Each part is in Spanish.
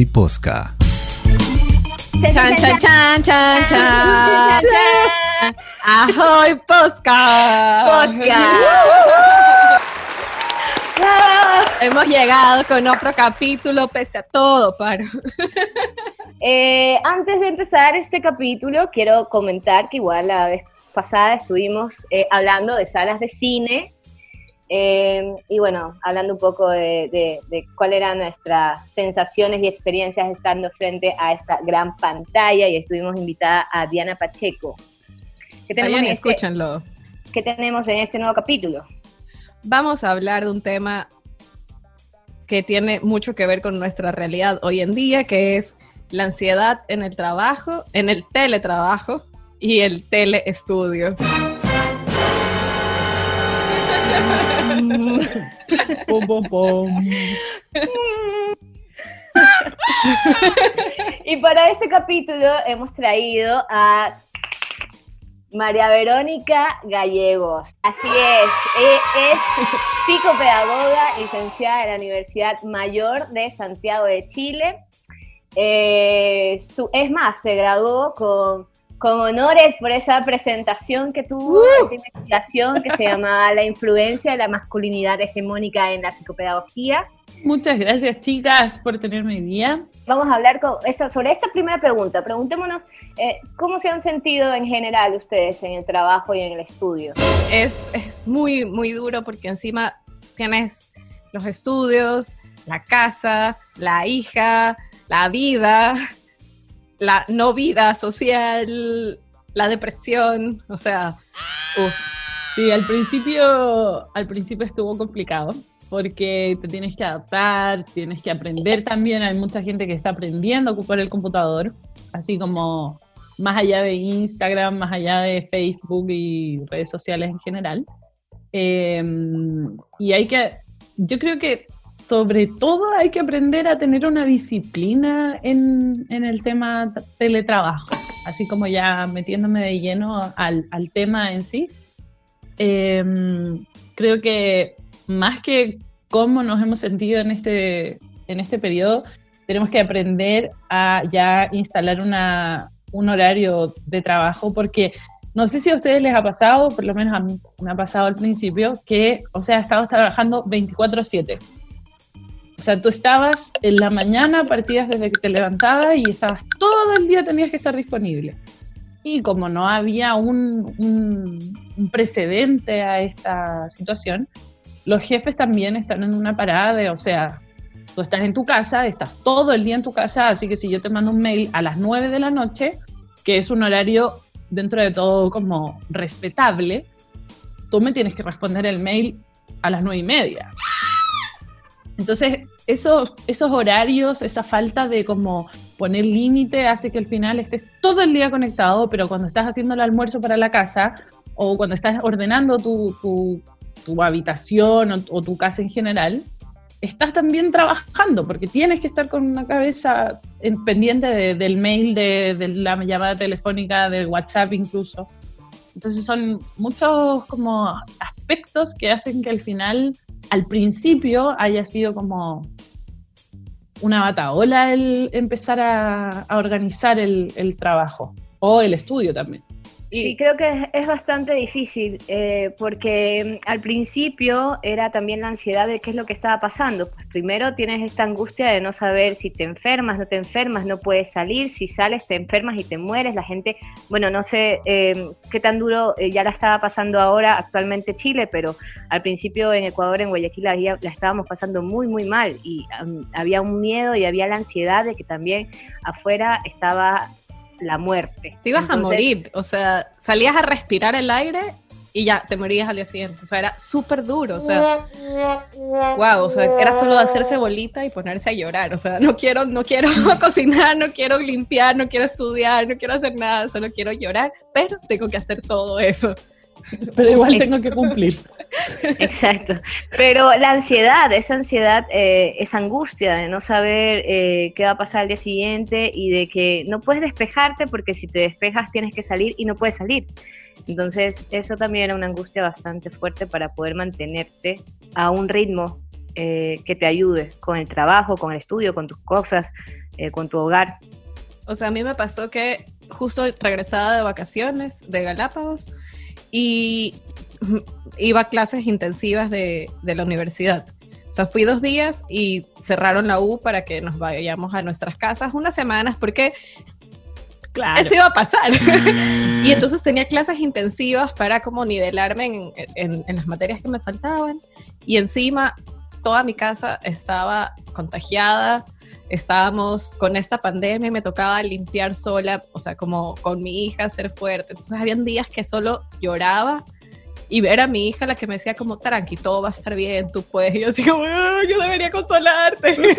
Ahoy Posca. Chan, chan, chan, chan, chan. Ahoy Posca. Hemos llegado con otro capítulo pese a todo, Paro. Eh, antes de empezar este capítulo, quiero comentar que igual la vez pasada estuvimos eh, hablando de salas de cine eh, y bueno, hablando un poco de, cuáles eran nuestras sensaciones y experiencias estando frente a esta gran pantalla y estuvimos invitada a Diana Pacheco. ¿Qué tenemos, este escúchenlo. ¿Qué tenemos en este nuevo capítulo? Vamos a hablar de un tema que tiene mucho que ver con nuestra realidad hoy en día, que es la ansiedad en el trabajo, en el teletrabajo y el teleestudio. Y para este capítulo hemos traído a María Verónica Gallegos. Así es, e-, es psicopedagoga, licenciada en la Universidad Mayor de Santiago de Chile. Eh, es más, se graduó con con honores por esa presentación que tuvo, uh. esa investigación que se llamaba La influencia de la masculinidad hegemónica en la psicopedagogía. Muchas gracias, chicas, por tenerme hoy día. Vamos a hablar con sobre esta primera pregunta. Preguntémonos eh, cómo se han sentido en general ustedes en el trabajo y en el estudio. Es, es muy, muy duro porque encima tienes los estudios, la casa, la hija, la vida, la no vida social, la depresión, o sea, Sí, al principio, al principio estuvo complicado porque te tienes que adaptar, tienes que aprender también. Hay mucha gente que está aprendiendo a ocupar el computador, así como más allá de Instagram, más allá de Facebook y redes sociales en general. Em, y hay que, yo creo que sobre todo hay que aprender a tener una disciplina en, el tema teletrabajo, así como ya metiéndome de lleno al, tema en sí. Em, creo que más que cómo nos hemos sentido en este, en este periodo, tenemos que aprender a ya instalar una, un horario de trabajo porque no sé si a ustedes les ha pasado, por lo menos a mí me ha pasado al principio, que, o sea, he estado trabajando 24/7 o sea, tú estabas en la mañana, partías desde que te levantabas y estabas todo el día, tenías que estar disponible. Y como no había un, un, precedente a esta situación, los jefes también están en una parada de, o sea, tú estás en tu casa, estás todo el día en tu casa, así que si yo te mando un mail a las 9 de la noche, que es un horario dentro de todo como respetable, tú me tienes que responder el mail a las 9 y media. Entonces, esos, esos horarios, esa falta de como poner límite hace que al final estés todo el día conectado, pero cuando estás haciendo el almuerzo para la casa o cuando estás ordenando tu, tu, habitación o, tu casa en general, estás también trabajando porque tienes que estar con una cabeza pendiente del mail, de, de, la llamada telefónica, del WhatsApp incluso. Entonces son muchos como aspectos que hacen que al final al principio haya sido como una bataola el empezar a, organizar el, trabajo o el estudio también. Sí, creo que es bastante difícil eh, porque mm, al principio era también la ansiedad de qué es lo que estaba pasando. Pues primero tienes esta angustia de no saber si te enfermas, no te enfermas, no puedes salir, si sales te enfermas y te mueres. La gente, bueno, no sé eh, qué tan duro eh, ya la estaba pasando ahora actualmente Chile, pero al principio en Ecuador, en Guayaquil, la, la estábamos pasando muy, muy mal y había un miedo y había la ansiedad de que también afuera estaba la muerte. Te ibas a morir, o sea, salías a respirar el aire y ya te morías al día siguiente. O sea, era súper duro, o sea, wow, o sea, era solo hacerse bolita y ponerse a llorar. O sea, no quiero, no quiero cocinar, no quiero limpiar, no quiero estudiar, no quiero hacer nada, solo quiero llorar, pero tengo que hacer todo eso. Pero igual tengo que cumplir. Exacto. Pero la ansiedad, esa ansiedad, eh, esa angustia de no saber eh, qué va a pasar al día siguiente y de que no puedes despejarte porque si te despejas tienes que salir y no puedes salir. Entonces, eso también era una angustia bastante fuerte para poder mantenerte a un ritmo eh, que te ayude con el trabajo, con el estudio, con tus cosas, eh, con tu hogar. O sea, a mí me pasó que justo regresaba de vacaciones de Galápagos y iba a clases intensivas de, de la universidad. O sea, fui dos días y cerraron la U para que nos vayamos a nuestras casas unas semanas porque Claro. Eso iba a pasar. Mm. y entonces tenía clases intensivas para como nivelarme en, en, las materias que me faltaban. Y encima toda mi casa estaba contagiada. Estábamos con esta pandemia y me tocaba limpiar sola, o sea, como con mi hija, ser fuerte. Entonces habían días que solo lloraba y ver a mi hija la que me decía como, tranqui, todo va a estar bien, tú puedes. Y yo así como, yo debería consolarte.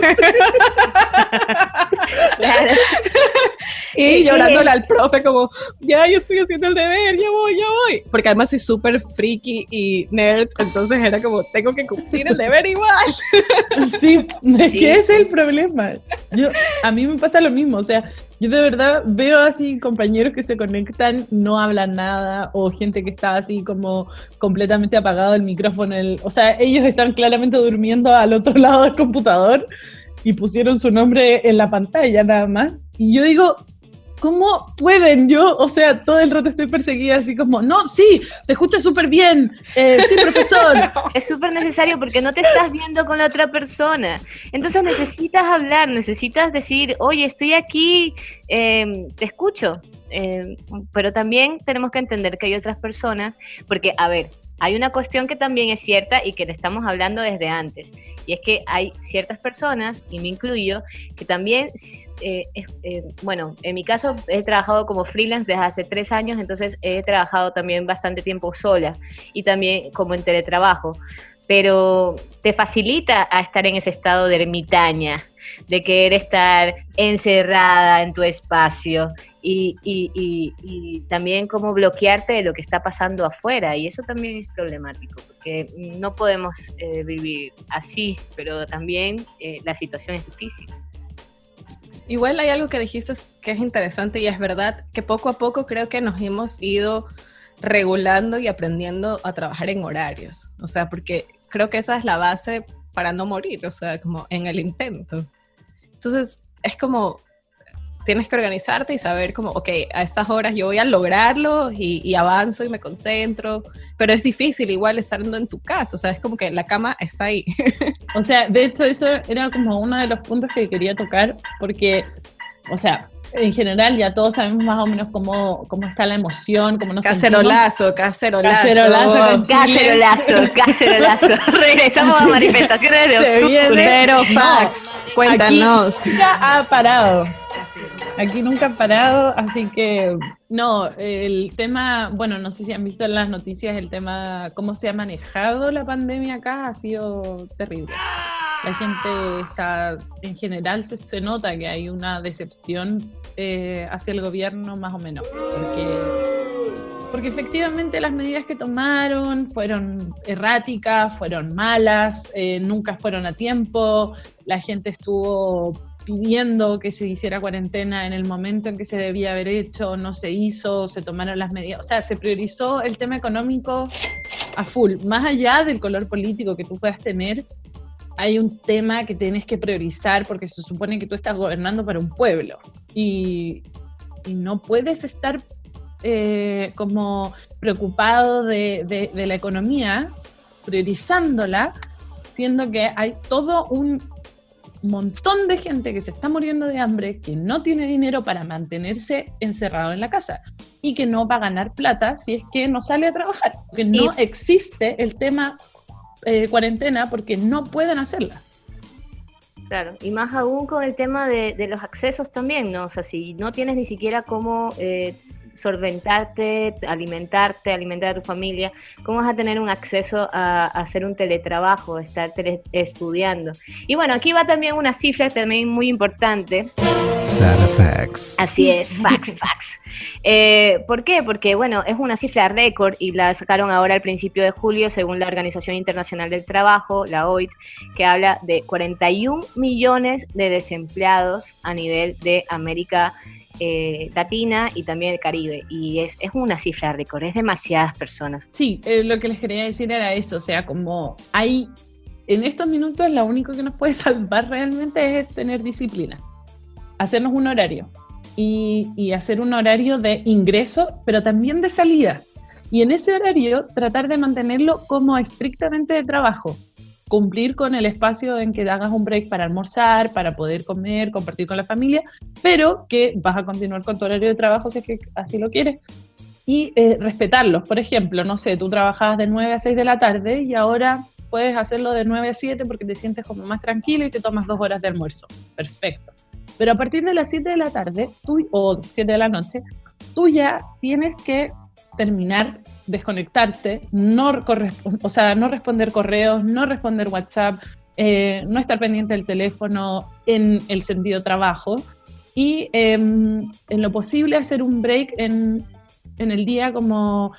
y llorándole al profe como, ya, yo estoy haciendo el deber, ya voy, ya voy. Porque además soy súper freaky y nerd, entonces era como, tengo que cumplir el deber igual. sí, es que ese es el problema. Yo, a mí me pasa lo mismo, o sea, yo de verdad veo así compañeros que se conectan, no hablan nada, o gente que está así como completamente apagado el micrófono. El, o sea, ellos están claramente durmiendo al otro lado del computador y pusieron su nombre en la pantalla nada más. Y yo digo, ¿cómo pueden? Yo, o sea, todo el rato estoy perseguida así como, no, sí, te escucha súper bien, eh, sí, profesor. es súper necesario porque no te estás viendo con la otra persona. Entonces necesitas hablar, necesitas decir, oye, estoy aquí, em, te escucho. Em, pero también tenemos que entender que hay otras personas, porque, a ver, hay una cuestión que también es cierta y que le estamos hablando desde antes, y es que hay ciertas personas, y me incluyo, que también, eh, eh, bueno, en mi caso he trabajado como freelance desde hace tres años, entonces he trabajado también bastante tiempo sola y también como en teletrabajo pero te facilita a estar en ese estado de ermitaña, de querer estar encerrada en tu espacio y, también como bloquearte de lo que está pasando afuera. Y eso también es problemático, porque no podemos eh, vivir así, pero también eh, la situación es difícil. Igual hay algo que dijiste que es interesante y es verdad que poco a poco creo que nos hemos ido regulando y aprendiendo a trabajar en horarios. O sea, porque creo que esa es la base para no morir, o sea, como en el intento. Entonces, es como, tienes que organizarte y saber como, ok, a estas horas yo voy a lograrlo y, avanzo y me concentro, pero es difícil igual estando en tu casa, o sea, es como que la cama está ahí. O sea, de hecho eso era como uno de los puntos que quería tocar, porque, o sea, en general ya todos sabemos más o menos cómo, cómo está la emoción, cómo nos cacerolazo, cacerolazo, cacerolazo, cacerolazo, cacerolazo. Regresamos a manifestaciones de octubre. Pero Fax, cuéntanos. Aquí nunca ha parado. Aquí nunca ha parado, así que no, el tema, bueno, no sé si han visto en las noticias el tema, cómo se ha manejado la pandemia acá, ha sido terrible la gente está, en general se, se, nota que hay una decepción eh, hacia el gobierno más o menos, porque, porque efectivamente las medidas que tomaron fueron erráticas, fueron malas, eh, nunca fueron a tiempo, la gente estuvo pidiendo que se hiciera cuarentena en el momento en que se debía haber hecho, no se hizo, se tomaron las medidas, o sea, se priorizó el tema económico a full, más allá del color político que tú puedas tener, hay un tema que tienes que priorizar porque se supone que tú estás gobernando para un pueblo y, no puedes estar eh, como preocupado de, la economía, priorizándola, siendo que hay todo un montón de gente que se está muriendo de hambre, que no tiene dinero para mantenerse encerrado en la casa y que no va a ganar plata si es que no sale a trabajar, porque no existe el tema eh, cuarentena porque no pueden hacerla. Claro, y más aún con el tema de, los accesos también, ¿no? O sea, si no tienes ni siquiera cómo eh, solventarte, alimentarte, alimentar a tu familia, ¿cómo vas a tener un acceso a, hacer un teletrabajo, estar estudiando? Y bueno, aquí va también una cifra también muy importante. facts. Así es, facts, facts. Eh, ¿Por qué? Porque, bueno, es una cifra récord y la sacaron ahora al principio de julio, según la Organización Internacional del Trabajo, la OIT, que habla de 41 millones de desempleados a nivel de América eh, Latina y también el Caribe. Y es, es una cifra récord, es demasiadas personas. Sí, eh, lo que les quería decir era eso, o sea, como hay en estos minutos lo único que nos puede salvar realmente es tener disciplina, hacernos un horario y, y hacer un horario de ingreso, pero también de salida. Y en ese horario tratar de mantenerlo como estrictamente de trabajo, cumplir con el espacio en que hagas un break para almorzar, para poder comer, compartir con la familia, pero que vas a continuar con tu horario de trabajo si es que así lo quieres. Y eh, respetarlos. Por ejemplo, no sé, tú trabajabas de 9 a 6 de la tarde y ahora puedes hacerlo de 9 a 7 porque te sientes como más tranquilo y te tomas dos horas de almuerzo. Perfecto. Pero a partir de las 7 de la tarde tú, o 7 de la noche, tú ya tienes que terminar, desconectarte, no, o sea, no responder correos, no responder WhatsApp, eh, no estar pendiente del teléfono en el sentido trabajo. Y em, en lo posible hacer un break en, en el día como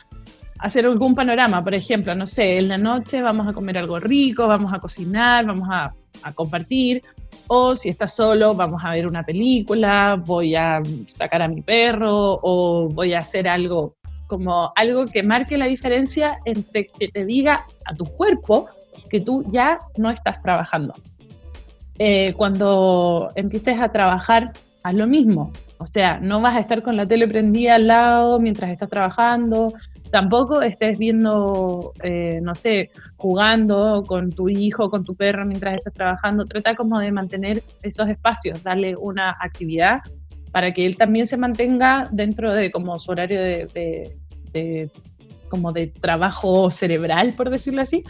hacer algún panorama, por ejemplo, no sé, en la noche vamos a comer algo rico, vamos a cocinar, vamos a, a, compartir, o si estás solo, vamos a ver una película, voy a sacar a mi perro, o voy a hacer algo como algo que marque la diferencia entre que te diga a tu cuerpo que tú ya no estás trabajando. Eh, cuando empieces a trabajar, haz lo mismo. O sea, no vas a estar con la tele prendida al lado mientras estás trabajando, tampoco estés viendo, eh, no sé, jugando con tu hijo, con tu perro mientras estás trabajando. Trata como de mantener esos espacios, darle una actividad para que él también se mantenga dentro de como su horario de, como de trabajo cerebral, por decirlo así,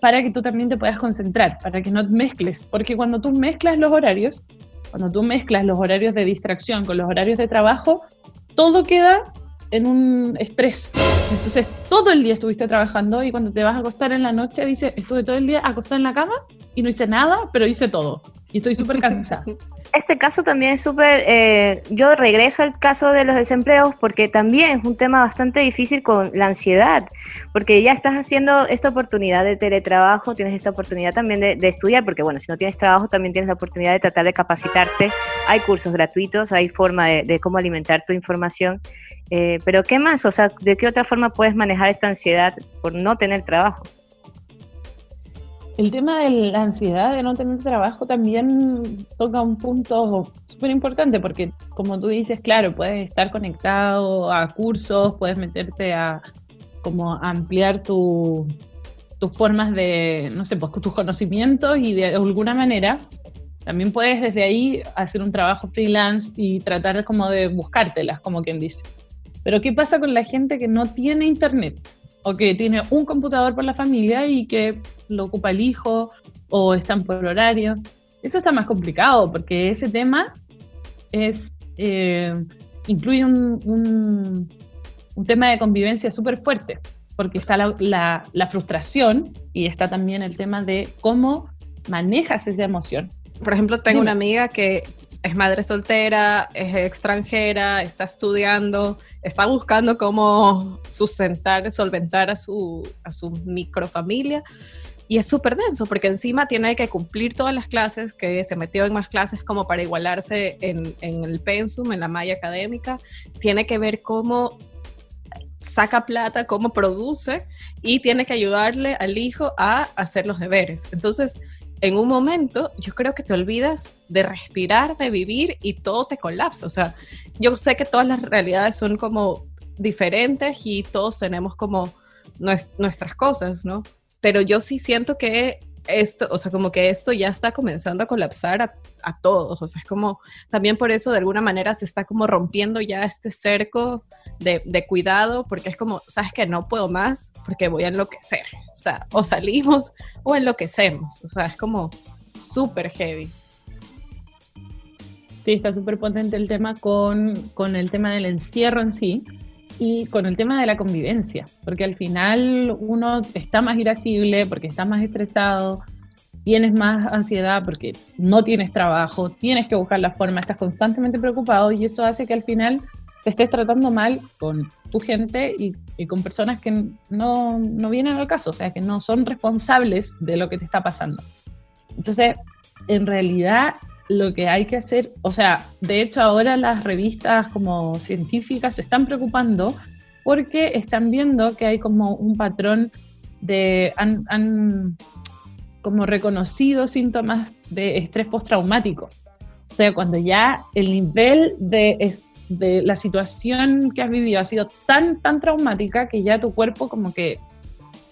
para que tú también te puedas concentrar, para que no mezcles, porque cuando tú mezclas los horarios, cuando tú mezclas los horarios de distracción con los horarios de trabajo, todo queda en un estrés. Entonces, todo el día estuviste trabajando y cuando te vas a acostar en la noche, dices, estuve todo el día acostada en la cama y no hice nada, pero hice todo. Estoy súper cansada. Este caso también es súper, eh, yo regreso al caso de los desempleos porque también es un tema bastante difícil con la ansiedad, porque ya estás haciendo esta oportunidad de teletrabajo, tienes esta oportunidad también de, estudiar, porque bueno, si no tienes trabajo también tienes la oportunidad de tratar de capacitarte, hay cursos gratuitos, hay forma de, cómo alimentar tu información, eh, pero ¿qué más? O sea, ¿de qué otra forma puedes manejar esta ansiedad por no tener trabajo? El tema de la ansiedad de no tener trabajo también toca un punto súper importante porque como tú dices, claro, puedes estar conectado a cursos, puedes meterte a como ampliar tus formas de, no sé, pues tus conocimientos y de alguna manera también puedes desde ahí hacer un trabajo freelance y tratar como de buscártelas, como quien dice. Pero ¿qué pasa con la gente que no tiene internet? O que tiene un computador por la familia y que lo ocupa el hijo o están por horario. Eso está más complicado porque ese tema es, eh, incluye un, un, tema de convivencia súper fuerte, porque está la, la, frustración y está también el tema de cómo manejas esa emoción. Por ejemplo, tengo una amiga que es madre soltera, es extranjera, está estudiando, está buscando cómo sustentar, solventar a su, a su microfamilia. Y es súper denso porque encima tiene que cumplir todas las clases, que se metió en más clases como para igualarse en, en el pensum, en la malla académica. Tiene que ver cómo saca plata, cómo produce y tiene que ayudarle al hijo a hacer los deberes. Entonces, en un momento yo creo que te olvidas de respirar, de vivir y todo te colapsa. O sea, yo sé que todas las realidades son como diferentes y todos tenemos como nuestras cosas, ¿no? Pero yo sí siento que esto, o sea, como que esto ya está comenzando a colapsar a, todos, o sea, es como, también por eso de alguna manera se está como rompiendo ya este cerco de, cuidado, porque es como, sabes que no puedo más porque voy a enloquecer, o sea, o salimos o enloquecemos, o sea, es como súper heavy. Sí, está súper potente el tema con, con el tema del encierro en sí y con el tema de la convivencia, porque al final uno está más irascible, porque está más estresado, tienes más ansiedad porque no tienes trabajo, tienes que buscar la forma, estás constantemente preocupado y eso hace que al final te estés tratando mal con tu gente y, y con personas que no, no, vienen al caso, o sea, que no son responsables de lo que te está pasando. Entonces, en realidad lo que hay que hacer, o sea, de hecho ahora las revistas como científicas se están preocupando porque están viendo que hay como un patrón de, han, como reconocidos síntomas de estrés postraumático. O sea, cuando ya el nivel de, de la situación que has vivido ha sido tan, tan traumática que ya tu cuerpo como que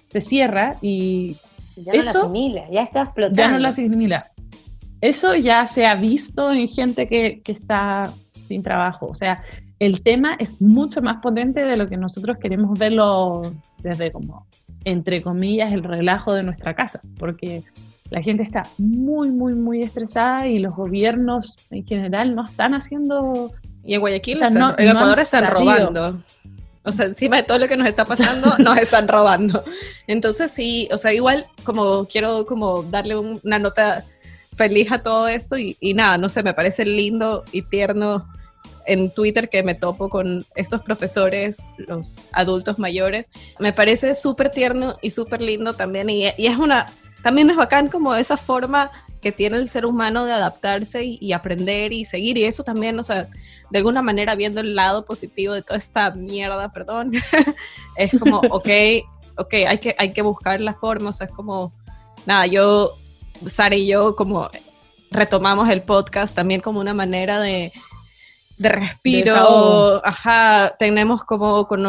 se cierra y ya no la asimila, ya está explotando. Ya no la asimila. Eso ya se ha visto en gente que, que está sin trabajo. O sea, el tema es mucho más potente de lo que nosotros queremos verlo desde como, entre comillas, el relajo de nuestra casa, porque la gente está muy, muy, muy estresada y los gobiernos en general no están haciendo... Y en Guayaquil, en Ecuador están robando. O sea, encima de todo lo que nos está pasando, nos están robando. Entonces sí, o sea, igual como quiero como darle una nota feliz a todo esto y, y, nada, no sé, me parece lindo y tierno en Twitter que me topo con estos profesores, los adultos mayores. Me parece súper tierno y súper lindo también y, y, es una, también es bacán como esa forma que tiene el ser humano de adaptarse y, aprender y seguir. Y eso también, o sea, de alguna manera viendo el lado positivo de toda esta mierda, perdón, es como, ok, ok, hay que, hay que buscar la forma, o sea, es como, nada, yo, Sara y yo como retomamos el podcast también como una manera de de respiro, ajá, tenemos como con,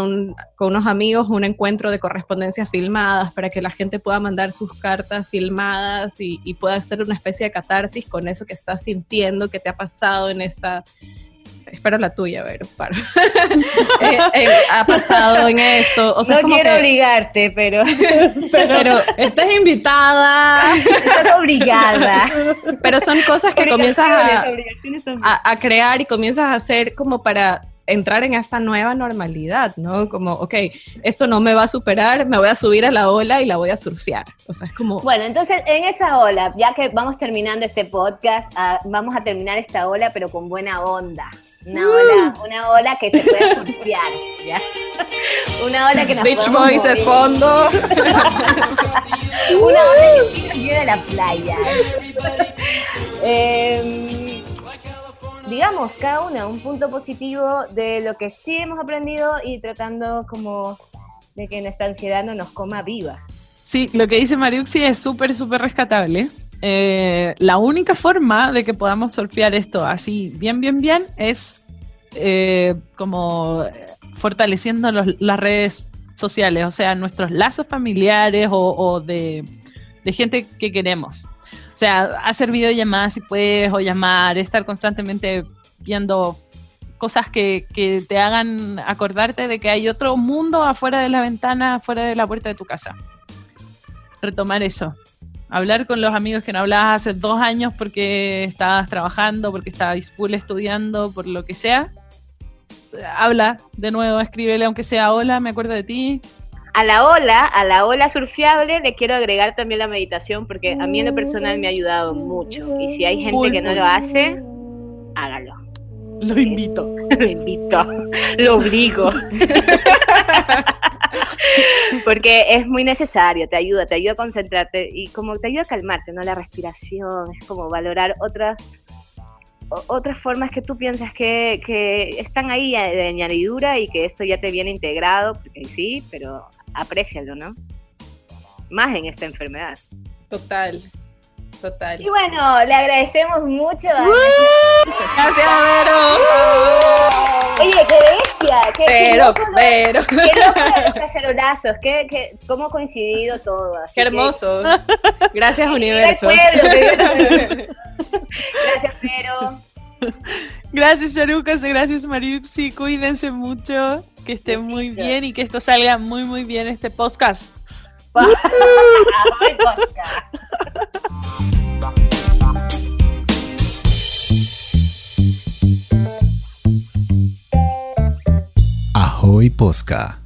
unos amigos un encuentro de correspondencias filmadas para que la gente pueda mandar sus cartas filmadas y, y pueda hacer una especie de catarsis con eso que estás sintiendo, que te ha pasado en esta espero la tuya, a ver, para. Eh, eh, ha pasado en eso. O sea, no quiero obligarte, pero, pero, Estás invitada. Estás obligada. Pero son cosas que comienzas a, a, crear y comienzas a hacer como para entrar en esa nueva normalidad, ¿no? Como, ok, esto no me va a superar, me voy a subir a la ola y la voy a surfear. O sea, es como... Bueno, entonces en esa ola, ya que vamos terminando este podcast, ah, vamos a terminar esta ola, pero con buena onda. Una ola, una ola que se puede surfear, ¿ya? Una ola que nos Beach Boys de fondo. una ola que de la playa. eh, digamos, cada una un punto positivo de lo que sí hemos aprendido y tratando como de que nuestra ansiedad no nos coma viva. Sí, lo que dice Mariuxi es súper, súper rescatable. Eh, la única forma de que podamos surfear esto así bien, bien, bien es eh, como fortaleciendo las redes sociales, o sea, nuestros lazos familiares o, de, gente que queremos. O sea, hacer videollamadas si puedes o llamar, estar constantemente viendo cosas que, que, te hagan acordarte de que hay otro mundo afuera de la ventana, afuera de la puerta de tu casa. Retomar eso. Hablar con los amigos que no hablabas hace dos años porque estabas trabajando, porque estabas full estudiando, por lo que sea. Habla de nuevo, escríbele aunque sea hola, me acuerdo de ti, a la ola, a la ola surfeable, le quiero agregar también la meditación porque a mí en lo personal me ha ayudado mucho. Y si hay gente que no lo hace, hágalo. Lo invito. lo invito. Lo obligo. porque es muy necesario, te ayuda, te ayuda a concentrarte y como te ayuda a calmarte, ¿no? La respiración, es como valorar otras otras formas que tú piensas que, que, están ahí de añadidura y que esto ya te viene integrado, porque sí, pero aprécialo, ¿no? Más en esta enfermedad. Total, total. Y bueno, le agradecemos mucho a... pero, pero. Qué loco los cacerolazos. Qué, qué, cómo ha coincidido todo. qué hermoso. Gracias, universo. Gracias, Vero. Gracias, Arucas. Gracias, Mariuxi. Cuídense mucho. Que estén muy bien y que esto salga muy, muy bien este podcast. Ahoy Posca.